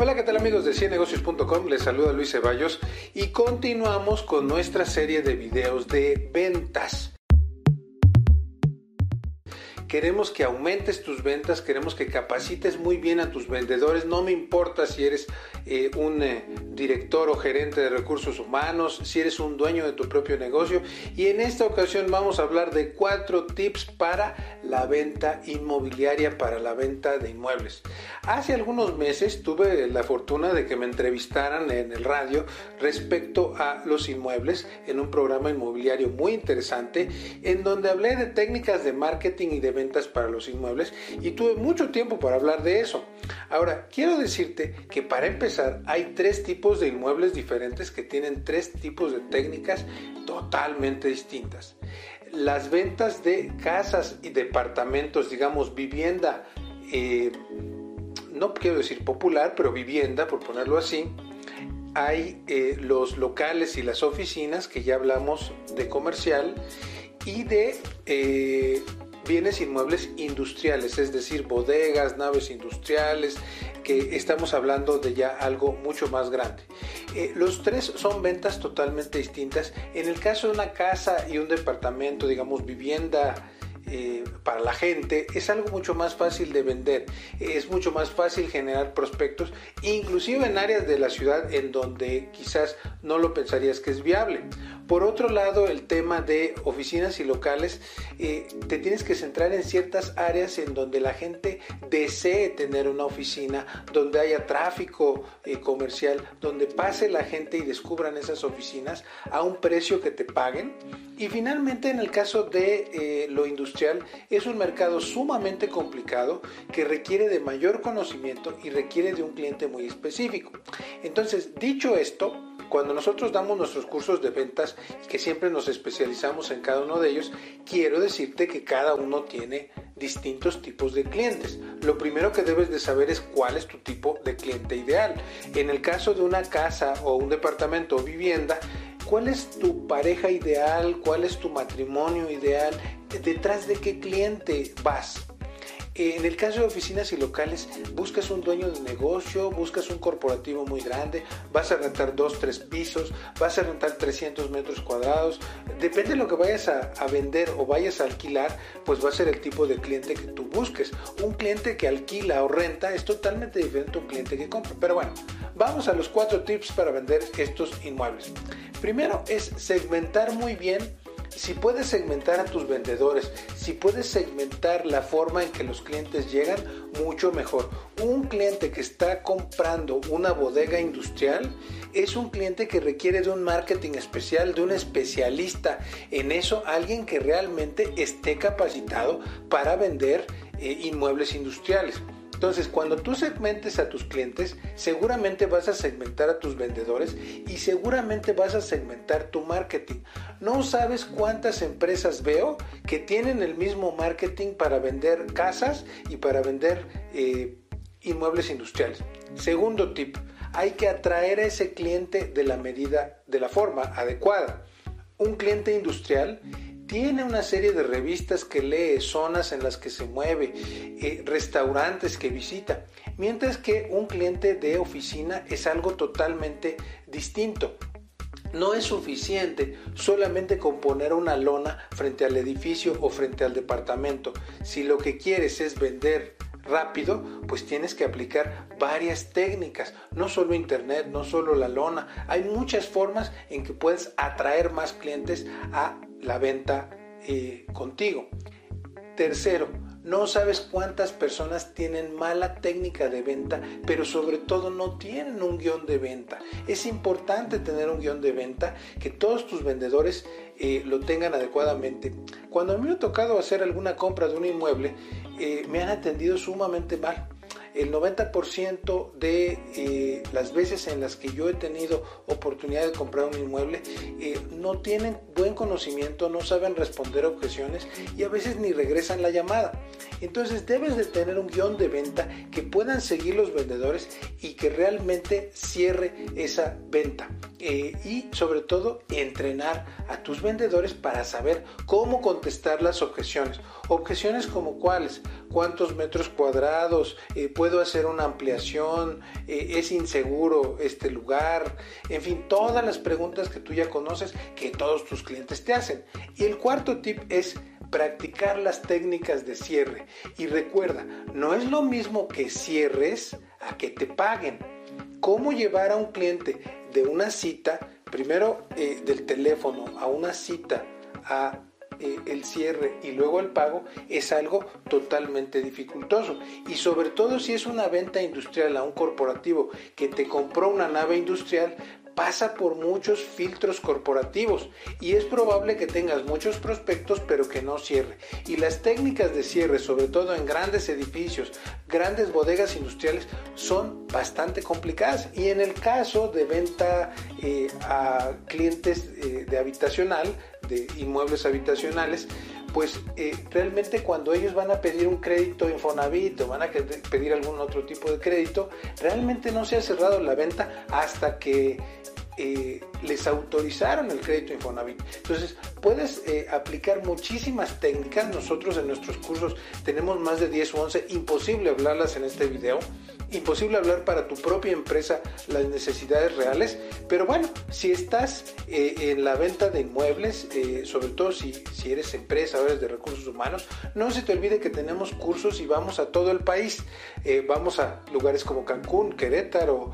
Hola, ¿qué tal amigos de ciennegocios.com? Les saluda Luis Ceballos y continuamos con nuestra serie de videos de ventas. Queremos que aumentes tus ventas, queremos que capacites muy bien a tus vendedores. No me importa si eres eh, un eh, director o gerente de recursos humanos, si eres un dueño de tu propio negocio. Y en esta ocasión vamos a hablar de cuatro tips para la venta inmobiliaria, para la venta de inmuebles. Hace algunos meses tuve la fortuna de que me entrevistaran en el radio respecto a los inmuebles en un programa inmobiliario muy interesante en donde hablé de técnicas de marketing y de ventas para los inmuebles y tuve mucho tiempo para hablar de eso. Ahora, quiero decirte que para empezar hay tres tipos de inmuebles diferentes que tienen tres tipos de técnicas totalmente distintas. Las ventas de casas y departamentos, digamos vivienda, eh, no quiero decir popular, pero vivienda, por ponerlo así, hay eh, los locales y las oficinas, que ya hablamos de comercial, y de eh, bienes inmuebles industriales, es decir, bodegas, naves industriales, que estamos hablando de ya algo mucho más grande. Eh, los tres son ventas totalmente distintas. En el caso de una casa y un departamento, digamos, vivienda, eh, para la gente es algo mucho más fácil de vender, es mucho más fácil generar prospectos, inclusive en áreas de la ciudad en donde quizás no lo pensarías que es viable. Por otro lado, el tema de oficinas y locales, eh, te tienes que centrar en ciertas áreas en donde la gente desee tener una oficina, donde haya tráfico eh, comercial, donde pase la gente y descubran esas oficinas a un precio que te paguen. Y finalmente, en el caso de eh, lo industrial, es un mercado sumamente complicado que requiere de mayor conocimiento y requiere de un cliente muy específico. Entonces, dicho esto, cuando nosotros damos nuestros cursos de ventas y que siempre nos especializamos en cada uno de ellos, quiero decirte que cada uno tiene distintos tipos de clientes. Lo primero que debes de saber es cuál es tu tipo de cliente ideal. En el caso de una casa o un departamento o vivienda, ¿cuál es tu pareja ideal? ¿Cuál es tu matrimonio ideal? ¿Detrás de qué cliente vas? En el caso de oficinas y locales, buscas un dueño de negocio, buscas un corporativo muy grande, vas a rentar dos, tres pisos, vas a rentar 300 metros cuadrados. Depende de lo que vayas a, a vender o vayas a alquilar, pues va a ser el tipo de cliente que tú busques. Un cliente que alquila o renta es totalmente diferente a un cliente que compra. Pero bueno, vamos a los cuatro tips para vender estos inmuebles. Primero es segmentar muy bien si puedes segmentar a tus vendedores, si puedes segmentar la forma en que los clientes llegan, mucho mejor. Un cliente que está comprando una bodega industrial es un cliente que requiere de un marketing especial, de un especialista en eso, alguien que realmente esté capacitado para vender eh, inmuebles industriales. Entonces, cuando tú segmentes a tus clientes, seguramente vas a segmentar a tus vendedores y seguramente vas a segmentar tu marketing. No sabes cuántas empresas veo que tienen el mismo marketing para vender casas y para vender eh, inmuebles industriales. Segundo tip, hay que atraer a ese cliente de la medida, de la forma adecuada. Un cliente industrial tiene una serie de revistas que lee, zonas en las que se mueve, eh, restaurantes que visita, mientras que un cliente de oficina es algo totalmente distinto. No es suficiente solamente con poner una lona frente al edificio o frente al departamento. Si lo que quieres es vender rápido, pues tienes que aplicar varias técnicas, no solo internet, no solo la lona, hay muchas formas en que puedes atraer más clientes a la venta eh, contigo. Tercero, no sabes cuántas personas tienen mala técnica de venta, pero sobre todo no tienen un guion de venta. Es importante tener un guion de venta, que todos tus vendedores eh, lo tengan adecuadamente. Cuando a mí me ha tocado hacer alguna compra de un inmueble, eh, me han atendido sumamente mal el 90% de eh, las veces en las que yo he tenido oportunidad de comprar un inmueble eh, no tienen buen conocimiento, no saben responder objeciones y a veces ni regresan la llamada. Entonces debes de tener un guion de venta que puedan seguir los vendedores y que realmente cierre esa venta. eh, y sobre todo entrenar a tus vendedores para saber cómo contestar las objeciones. Objeciones como cuáles, cuántos metros cuadrados, puedo hacer una ampliación, eh, es inseguro este lugar, en fin, todas las preguntas que tú ya conoces que todos tus clientes te hacen. Y el cuarto tip es practicar las técnicas de cierre. Y recuerda, no es lo mismo que cierres a que te paguen. ¿Cómo llevar a un cliente de una cita, primero eh, del teléfono a una cita, a eh, el cierre y luego el pago es algo totalmente dificultoso. Y sobre todo si es una venta industrial a un corporativo que te compró una nave industrial, pasa por muchos filtros corporativos y es probable que tengas muchos prospectos pero que no cierre. Y las técnicas de cierre, sobre todo en grandes edificios, grandes bodegas industriales, son bastante complicadas. Y en el caso de venta eh, a clientes eh, de habitacional, de inmuebles habitacionales, pues eh, realmente cuando ellos van a pedir un crédito Infonavit o van a pedir algún otro tipo de crédito, realmente no se ha cerrado la venta hasta que eh, les autorizaron el crédito Infonavit. Entonces, puedes eh, aplicar muchísimas técnicas. Nosotros en nuestros cursos tenemos más de 10 o 11, imposible hablarlas en este video imposible hablar para tu propia empresa las necesidades reales, pero bueno, si estás eh, en la venta de inmuebles, eh, sobre todo si, si eres empresa o eres de recursos humanos, no se te olvide que tenemos cursos y vamos a todo el país. Eh, vamos a lugares como Cancún, Querétaro,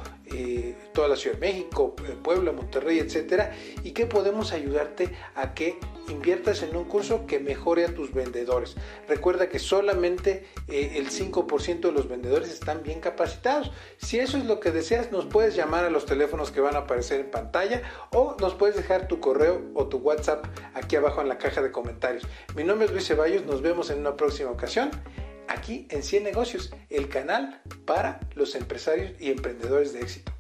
toda la Ciudad de México, Puebla, Monterrey, etcétera, y que podemos ayudarte a que inviertas en un curso que mejore a tus vendedores. Recuerda que solamente el 5% de los vendedores están bien capacitados si eso es lo que deseas, nos puedes llamar a los teléfonos que van a aparecer en pantalla o nos puedes dejar tu correo o tu WhatsApp aquí abajo en la caja de comentarios. Mi nombre es Luis Ceballos, nos vemos en una próxima ocasión aquí en 100 negocios, el canal para los empresarios y emprendedores de éxito.